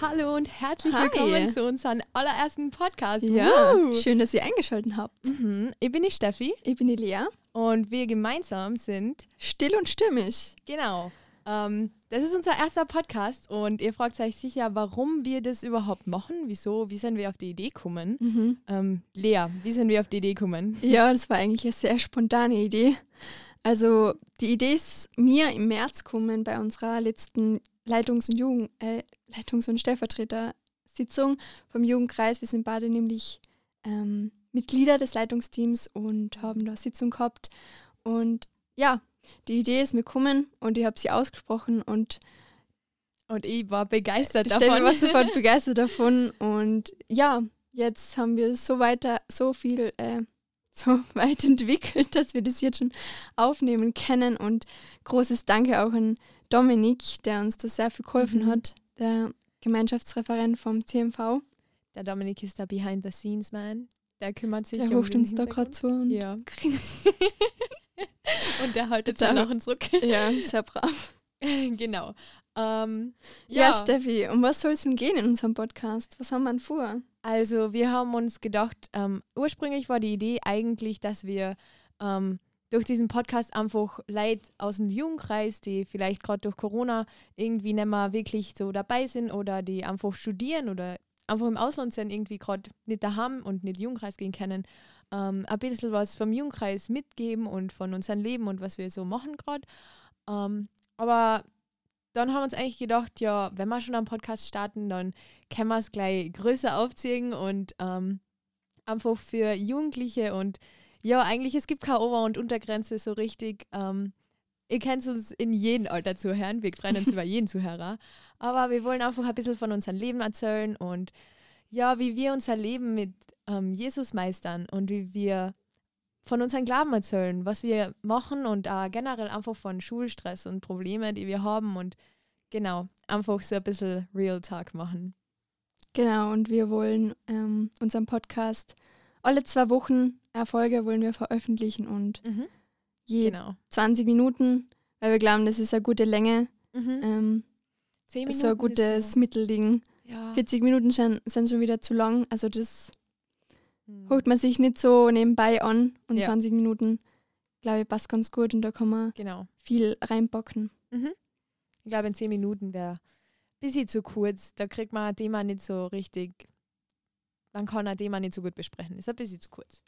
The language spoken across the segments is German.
Hallo und herzlich Hi. willkommen zu unserem allerersten Podcast. Ja, Woo! schön, dass ihr eingeschaltet habt. Mhm. Ich bin die Steffi Ich bin die Lea. und wir gemeinsam sind, Still und stimmig. genau, ähm, das ist unser erster Podcast und ihr fragt euch sicher, warum wir das überhaupt machen, wieso, wie sind wir auf die Idee gekommen? Mhm. Ähm, Lea, wie sind wir auf die Idee gekommen? Ja, das war eigentlich eine sehr spontane Idee. Also die Idee ist mir im März gekommen bei unserer letzten Leitungs- und Jugend, äh, Leitungs- und Stellvertreter-Sitzung vom Jugendkreis. Wir sind beide nämlich ähm, Mitglieder des Leitungsteams und haben da Sitzung gehabt. Und ja, die Idee ist mir gekommen und ich habe sie ausgesprochen und Und ich war begeistert Steffi davon. war sofort begeistert davon und ja, jetzt haben wir so weiter, so viel, äh, so weit entwickelt, dass wir das jetzt schon aufnehmen können und großes Danke auch an Dominik, der uns da sehr viel geholfen Mhm. hat, der Gemeinschaftsreferent vom CMV. Der Dominik ist der Behind-the-Scenes-Man. Der kümmert sich Der um ruft den uns da gerade zu und Ja. Und der haltet Der- dann auch uns Rück. Ja, sehr brav. genau. Ähm, Ja, Steffi, um was soll es denn gehen in unserem Podcast? Was haben wir denn vor? Also wir haben uns gedacht, ähm, ursprünglich war die Idee eigentlich, dass wir ähm, durch diesen Podcast einfach Leute aus dem Jugendkreis, die vielleicht gerade durch Corona irgendwie nicht mehr wirklich so dabei sind oder die einfach studieren oder einfach im Ausland sind, irgendwie gerade nicht daheim und nicht Jugendkreis gehen können, ähm, ein bisschen was vom Jugendkreis mitgeben und von unserem Leben und was wir so machen gerade. Ähm, aber dann haben wir uns eigentlich gedacht, ja, wenn wir schon einen Podcast starten, dann können wir es gleich größer aufziehen und ähm, einfach für Jugendliche und ja, eigentlich es gibt keine Ober- und Untergrenze so richtig. Ähm, ihr könnt uns in jedem Alter zuhören, wir freuen uns über jeden Zuhörer, aber wir wollen einfach ein bisschen von unserem Leben erzählen und ja, wie wir unser Leben mit ähm, Jesus meistern und wie wir von unserem Glauben erzählen, was wir machen und auch generell einfach von Schulstress und Probleme, die wir haben und genau, einfach so ein bisschen Real Talk machen. Genau, und wir wollen ähm, unseren Podcast alle zwei Wochen Erfolge wollen wir veröffentlichen und je Genau. 20 Minuten, weil wir glauben, das ist eine gute Länge, Mhm. ähm, Minuten so ein gutes so, Mittelding. ja. 40 Minuten schon, sind schon wieder zu lang, also das Mhm. holt man sich nicht so nebenbei an und Ja. 20 Minuten, glaube ich, passt ganz gut und da kann man Genau. viel reinpacken. Mhm. Ich glaube, in zehn Minuten wäre ein bisschen zu kurz. Da kriegt man ein Thema nicht so richtig, man kann ein Thema nicht so gut besprechen. Ist ein bisschen zu kurz.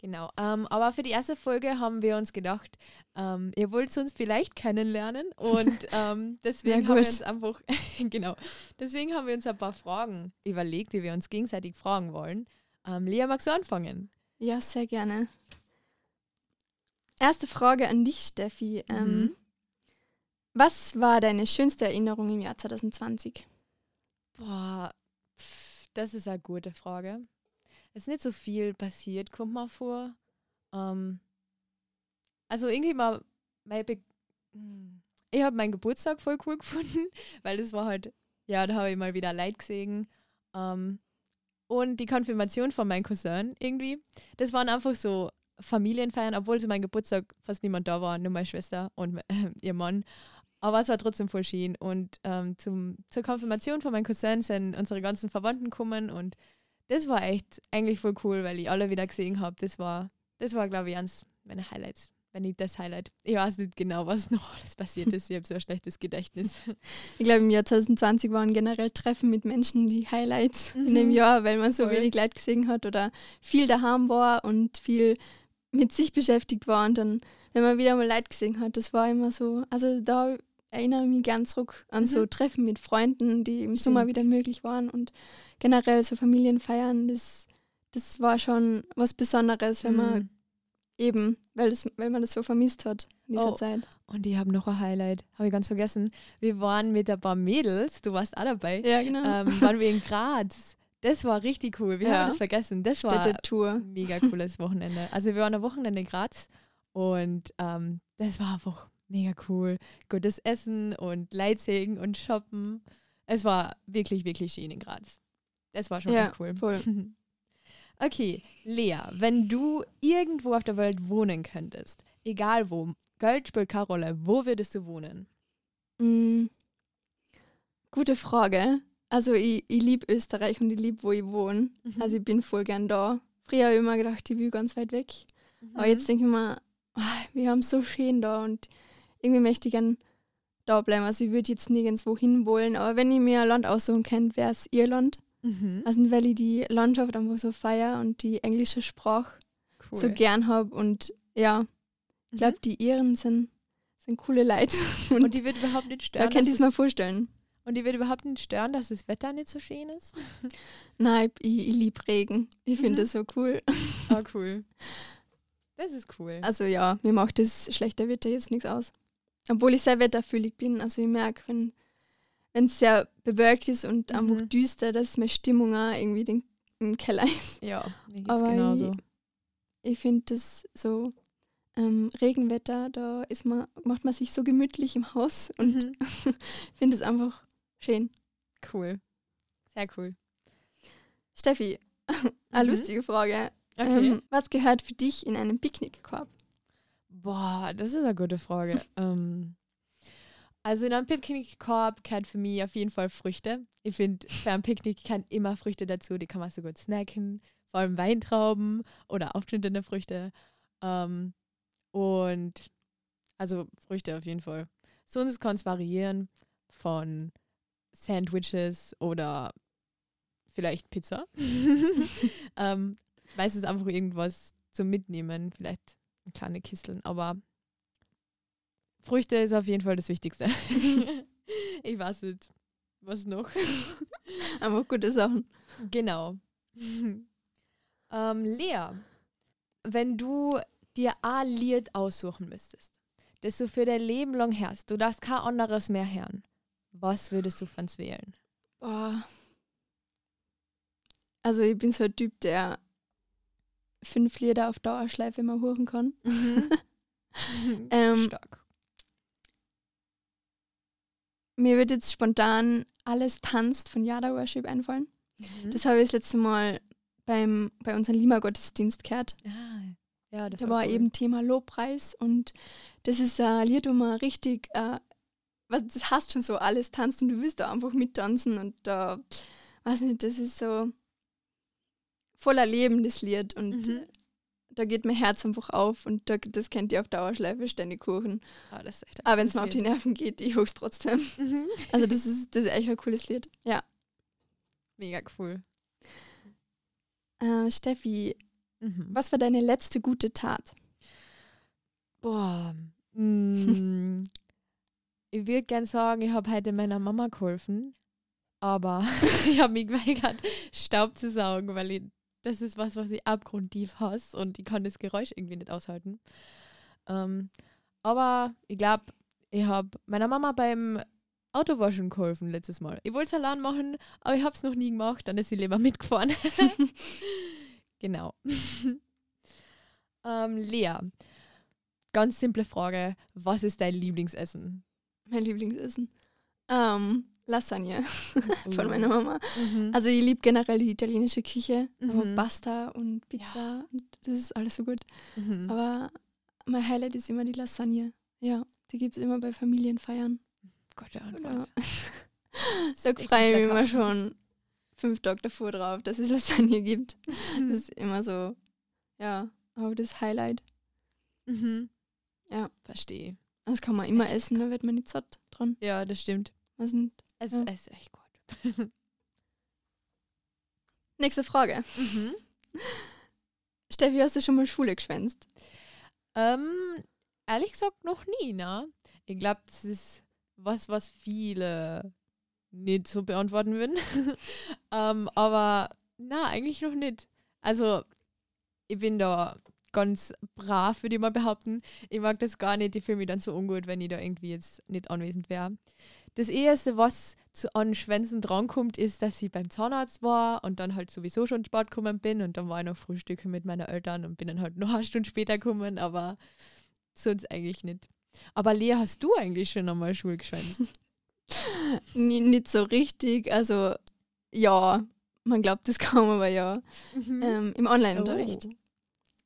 Genau. Ähm, aber für die erste Folge haben wir uns gedacht, ähm, ihr wollt uns vielleicht kennenlernen und ähm, deswegen Ja, haben wir uns einfach, genau, deswegen haben wir uns ein paar Fragen überlegt, die wir uns gegenseitig fragen wollen. Ähm, Lea, magst du anfangen? Ja, sehr gerne. Erste Frage an dich, Steffi. Ähm, Mhm. was war deine schönste Erinnerung im Jahr 2020? Boah, das ist eine gute Frage. Ist nicht so viel passiert, kommt mal vor. Ähm, also irgendwie mal, Hm. ich habe meinen Geburtstag voll cool gefunden, weil das war halt, ja, da habe ich mal wieder Leid gesehen. Ähm, und die Konfirmation von meinem Cousin irgendwie. Das waren einfach so Familienfeiern, obwohl zu meinem Geburtstag fast niemand da war, nur meine Schwester und äh, ihr Mann. Aber es war trotzdem voll schön. Und ähm, zum, zur Konfirmation von meinem Cousin sind unsere ganzen Verwandten gekommen und das war echt eigentlich voll cool, weil ich alle wieder gesehen habe. Das war, das war, glaube ich, eins meiner Highlights. Wenn nicht das Highlight. Ich weiß nicht genau, was noch alles passiert ist. Ich habe so ein schlechtes Gedächtnis. Ich glaube, im Jahr 2020 waren generell Treffen mit Menschen die Highlights in Mhm. dem Jahr, weil man so Voll. wenig Leid gesehen hat oder viel daheim war und viel mit sich beschäftigt war. Und dann, wenn man wieder mal Leid gesehen hat, das war immer so, also da erinnere ich mich gern zurück an so Mhm. Treffen mit Freunden, die im Sommer Stimmt. wieder möglich waren und generell so Familienfeiern, das, das war schon was Besonderes, wenn man Mhm. eben, weil, das, weil man das so vermisst hat in dieser Oh. Zeit. Und ich habe noch ein Highlight. Habe ich ganz vergessen. Wir waren mit ein paar Mädels, du warst auch dabei, Ja, genau. ähm, waren wir in Graz. Das war richtig cool. Wir Ja. haben das vergessen. Das war ein mega cooles Wochenende. Also wir waren am Wochenende in Graz und ähm, das war einfach mega cool. Gutes Essen und Leitsägen und Shoppen. Es war wirklich, wirklich schön in Graz. Das war schon Ja, cool. voll. Okay, Lea, wenn du irgendwo auf der Welt wohnen könntest, egal wo, Geld spielt keine Rolle, wo würdest du wohnen? Mm, gute Frage. Also ich, ich liebe Österreich und ich liebe, wo ich wohne. Mhm. Also ich bin voll gern da. Früher habe ich immer gedacht, ich will ganz weit weg. Aber Mhm. jetzt denke ich mir, ah, wir haben es so schön da und irgendwie möchte ich gern da bleiben. Also ich würde jetzt nirgendwo hin wollen, aber wenn ich mir ein Land aussuchen könnte, wäre es Irland. Mhm. Also weil ich die Landschaft einfach so feier und die englische Sprache cool. so gern habe und ja, ich glaube, Mhm. die Iren sind, sind coole Leute Und, und, die wird überhaupt nicht da stören. könnt ihr es mal vorstellen. Und die wird überhaupt nicht stören, dass das Wetter nicht so schön ist. Nein, ich, ich liebe Regen. Ich finde Mhm. das so cool. Ah, cool. Das ist cool. Also ja, mir macht das schlechte Wetter jetzt nichts aus. Obwohl ich sehr wetterfühlig bin. Also ich merke, wenn es sehr bewölkt ist und einfach Mhm. düster, dass meine Stimmung auch irgendwie den, im Keller ist. ja, mir geht's Aber genauso. Ich finde das so ähm, Regenwetter, da ist man, macht man sich so gemütlich im Haus und Mhm. finde es einfach schön. Cool. Sehr cool. Steffi, eine Mhm. lustige Frage. Okay. Ähm, was gehört für dich in einen Picknickkorb? Boah, das ist eine gute Frage. ähm, also in einem Picknickkorb gehört für mich auf jeden Fall Früchte. Ich finde, für ein Picknick kann immer Früchte dazu, die kann man so gut snacken. Vor allem Weintrauben oder aufschnittene Früchte. Ähm, und also Früchte auf jeden Fall. Sonst kann es variieren von Sandwiches oder vielleicht Pizza. ähm, meistens einfach irgendwas zum Mitnehmen, vielleicht kleine Kisteln, aber Früchte ist auf jeden Fall das Wichtigste. ich weiß nicht, was noch. Einfach gute Sachen. genau. ähm, Lea, wenn du dir ein Lied aussuchen müsstest, das du für dein Leben lang hörst, du darfst kein anderes mehr hören, was würdest du von wählen? Boah. Also ich bin so ein Typ, der fünf Lieder auf Dauerschleife immer hören kann. Ähm, Stark. Mir wird jetzt spontan alles tanzt von Yada Worship einfallen. Das habe ich das letzte Mal beim, bei unserem Lima-Gottesdienst gehört. ah, ja, das Da war cool. eben Thema Lobpreis und das ist ein Lied, wo man richtig, äh, was, das hast schon so, alles tanzt und du willst da einfach mittanzen und da, weiß nicht, das ist so voller Leben, das Lied und Mhm. da geht mein Herz einfach auf und da, das kennt ihr auf Dauerschleife ständig kuchen. Ah, das ist echt ein Aber wenn es mir auf die. Nerven geht, ich hoch's trotzdem. Mhm. Also das ist, das ist echt ein cooles Lied. Ja. Mega cool. Äh, Steffi, Mhm. was war deine letzte gute Tat? Boah. Mm, ich würde gern sagen, ich habe heute meiner Mama geholfen, aber ich habe mich geweigert, Staub zu saugen, weil ich, das ist was, was ich abgrundtief hasse und ich kann das Geräusch irgendwie nicht aushalten. Ähm, aber ich glaube, ich habe meiner Mama beim Autowaschen geholfen letztes Mal. Ich wollte Salat machen, aber ich habe es noch nie gemacht, dann ist sie lieber mitgefahren. genau. ähm, Lea, ganz simple Frage. Was ist dein Lieblingsessen? Mein Lieblingsessen. Ähm, Lasagne von Uh. meiner Mama. Mhm. Also ich liebe generell die italienische Küche, aber Mhm. Pasta und Pizza und das ist alles so gut. Mhm. Aber mein Highlight ist immer die Lasagne. Ja, die gibt es immer bei Familienfeiern. Antwort. Ja. Ist Da freue ich mich immer schon fünf Tage davor drauf, dass es Lasagne gibt. Mhm. Das ist immer so, ja, aber das Highlight. Mhm. Ja. Verstehe. Das kann man Ist immer essen, da wird man nicht satt dran. Ja, das stimmt. Was denn? Es, Ja. es ist echt gut. Nächste Frage. Mhm. Steffi, hast du schon mal Schule geschwänzt? Ähm, ehrlich gesagt noch nie, ne? Ich glaube, das ist was, was viele nicht so beantworten würden. ähm, aber na, eigentlich noch nicht. Also, ich bin da ganz brav, würde ich mal behaupten. Ich mag das gar nicht. Ich fühle mich dann so ungut, wenn ich da irgendwie jetzt nicht anwesend wäre. Das Erste, was zu an Schwänzen drankommt, ist, dass ich beim Zahnarzt war und dann halt sowieso schon spät gekommen bin und dann war ich noch Frühstücke mit meinen Eltern und bin dann halt noch eine Stunde später gekommen, aber sonst eigentlich nicht. Aber Lea, hast du eigentlich schon einmal Schule geschwänzt? Nicht so richtig. Also, ja, man glaubt es kaum, aber ja. Mhm. Ähm, Im Online-Unterricht. Oh.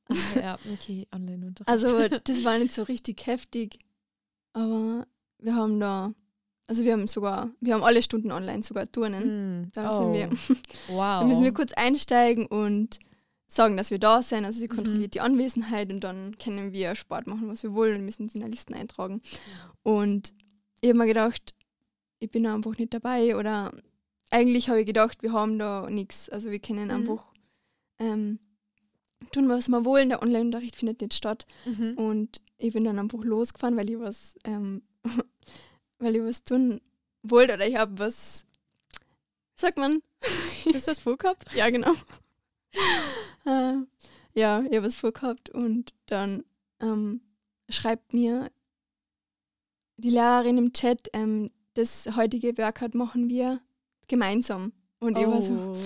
Ja, okay, Online-Unterricht. Also, das war nicht so richtig heftig. Aber wir haben da also wir haben sogar, wir haben alle Stunden online, sogar Turnen. Mm. Da oh. sind wir. Wow. Da müssen wir kurz einsteigen und sagen, dass wir da sind. Also sie Mhm. kontrolliert die Anwesenheit und dann können wir Sport machen, was wir wollen und müssen es in der Listen eintragen. Und ich habe mir gedacht, ich bin da einfach nicht dabei oder eigentlich habe ich gedacht, wir haben da nichts. Also wir können Mhm. einfach ähm, tun, was wir wollen. Der Online-Unterricht findet nicht statt. Mhm. Und ich bin dann einfach losgefahren, weil ich was, ähm, weil ich was tun wollte oder ich habe was, sagt man? Ist das vorgehabt? Ja, genau. äh, ja, ich habe was vorgehabt und dann ähm, schreibt mir die Lehrerin im Chat, ähm, das heutige Workout machen wir gemeinsam. Und ich war so, Oh.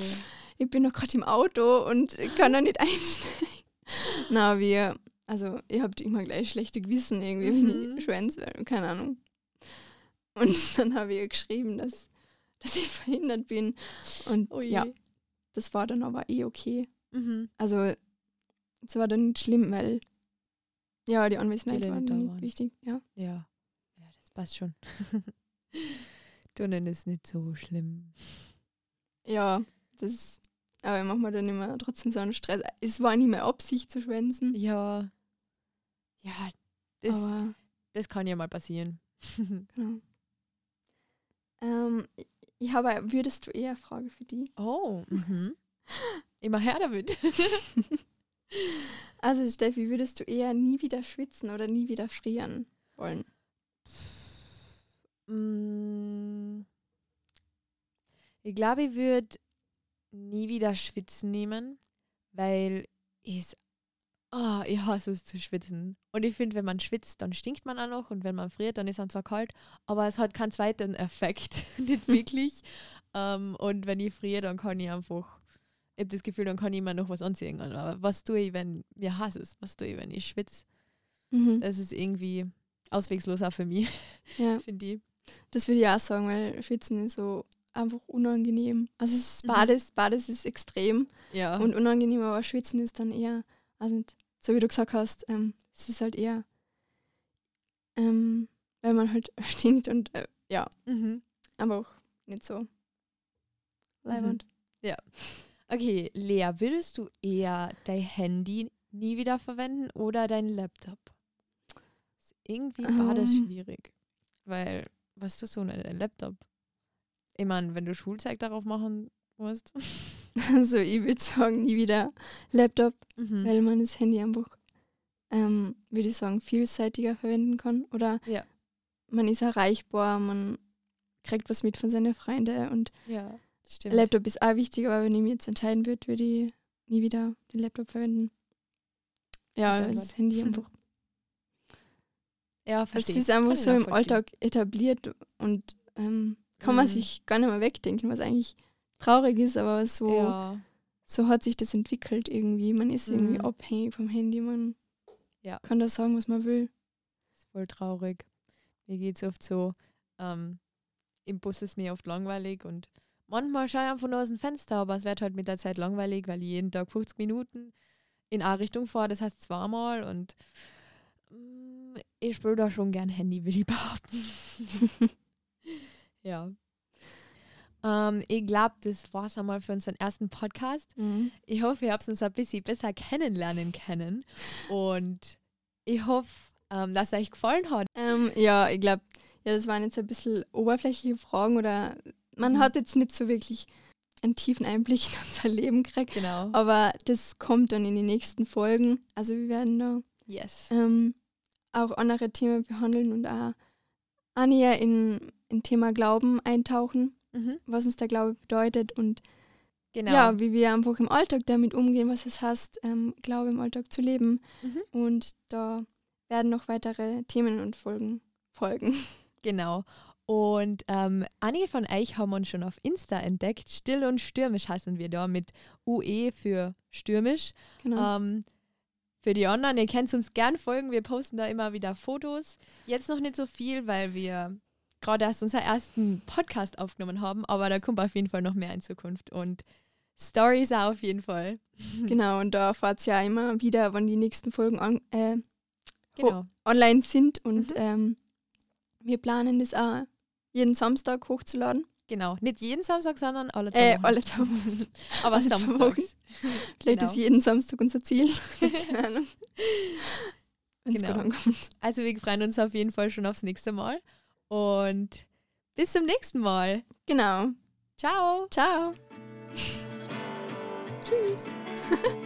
ich bin noch gerade im Auto und kann da nicht einsteigen. Na, wir, also ich habe immer gleich schlechte Gewissen irgendwie, wenn Mhm. ich schwänz werde, keine Ahnung. Und dann habe ich ihr geschrieben, dass, dass ich verhindert bin. Und Oh ja, das war dann aber eh okay. Mhm. Also es war dann nicht schlimm, weil ja, die Anwesenheit war nicht nicht waren. wichtig. Ja. Ja. Ja, das passt schon. Turnen ist nicht so schlimm. ja, das aber ich mache mir dann immer trotzdem so einen Stress. Es war nie mehr Absicht zu schwänzen. Ja. Ja, das, aber das kann ja mal passieren. Genau. Ähm, ich habe, eine- würdest du eher Frage für die? oh, mhm. Immer her damit. Also Steffi, würdest du eher nie wieder schwitzen oder nie wieder frieren wollen? Mm. Ich glaube, ich würde nie wieder schwitzen nehmen, weil ich oh, ich hasse es zu schwitzen. Und ich finde, wenn man schwitzt, dann stinkt man auch noch und wenn man friert, dann ist es zwar kalt, aber es hat keinen zweiten Effekt, nicht wirklich. ähm, und wenn ich friere, dann kann ich einfach, ich habe das Gefühl, dann kann ich immer noch was anziehen. Aber was tue ich, wenn mir Hass ist? Was tue ich, wenn ich schwitze? Mhm. Das ist irgendwie auswegslos auch für mich, Ja, finde ich. das würde ich auch sagen, weil Schwitzen ist so einfach unangenehm. Also es ist Mhm. Bades, Bades ist extrem Ja. und unangenehm, aber Schwitzen ist dann eher, also nicht, so wie du gesagt hast, ähm, es ist halt eher, ähm, weil man halt stinkt und äh, ja, mhm. aber auch nicht so leibend. Okay, Lea, würdest du eher dein Handy nie wieder verwenden oder dein Laptop? Irgendwie beides Ähm. schwierig. Weil, was tust du mit deinem Laptop? Ich meine, wenn du Schulzeit darauf machen musst. Also ich würde sagen, nie wieder Laptop, Mhm. weil man das Handy einfach, ähm, würde ich sagen, vielseitiger verwenden kann. Oder Ja. man ist erreichbar, man kriegt was mit von seinen Freunden und Ja. Laptop ist auch wichtig, aber wenn ich mich jetzt entscheiden würde, würde ich nie wieder den Laptop verwenden. Ja, das Antwort. Handy einfach. ja, Es verstehe. ist einfach Kann so im. Alltag etabliert und ähm, kann man Mhm. sich gar nicht mehr wegdenken, was eigentlich traurig ist, aber so, Ja, so hat sich das entwickelt irgendwie. Man ist irgendwie Mhm. abhängig vom Handy, man Ja. kann da sagen, was man will. ist voll traurig. Mir geht es oft so, ähm, im Bus ist mir oft langweilig und manchmal schaue ich einfach nur aus dem Fenster, aber es wird halt mit der Zeit langweilig, weil ich jeden Tag 50 Minuten in eine Richtung fahre, das heißt zweimal und mm, ich spiele da schon gern Handy, will ich behaupten. ja. Ähm, ich glaube, das war es einmal für unseren ersten Podcast. Ich hoffe, ihr habt uns ein bisschen besser kennenlernen können und ich hoffe, ähm, dass es euch gefallen hat. Ähm, ja, ich glaube, ja, das waren jetzt ein bisschen oberflächliche Fragen oder man Mhm. hat jetzt nicht so wirklich einen tiefen Einblick in unser Leben gekriegt. Genau. Aber das kommt dann in die nächsten Folgen. Also wir werden da Yes. ähm, auch andere Themen behandeln und auch, näher in, in Thema Glauben eintauchen, Mhm. was uns der Glaube bedeutet und Genau. ja, wie wir einfach im Alltag damit umgehen, was es heißt, ähm, Glaube im Alltag zu leben. Mhm. Und da werden noch weitere Themen und Folgen folgen. Genau. Und ähm, einige von euch haben uns schon auf Insta entdeckt. Still und stürmisch heißen wir da mit UE für stürmisch. Genau. Ähm, für die anderen, ihr könnt uns gern folgen. Wir posten da immer wieder Fotos. Jetzt noch nicht so viel, weil wir gerade erst unseren ersten Podcast aufgenommen haben, aber da kommt auf jeden Fall noch mehr in Zukunft. Und Stories auch auf jeden Fall. Genau, und da erfahrt ihr ja immer wieder, wann die nächsten Folgen on, äh, Genau. online sind. Und Mhm. ähm, wir planen das auch jeden Samstag hochzuladen. Genau. Nicht jeden Samstag, sondern alle zwei Äh, Wochen. alle zwei Wochen. Aber alle samstags. Vielleicht Genau. ist jeden Samstag unser Ziel. Keine Ahnung. Genau. gut ankommt. Also wir freuen uns auf jeden Fall schon aufs nächste Mal. Und bis zum nächsten Mal. Genau. Ciao. Ciao. Tschüss.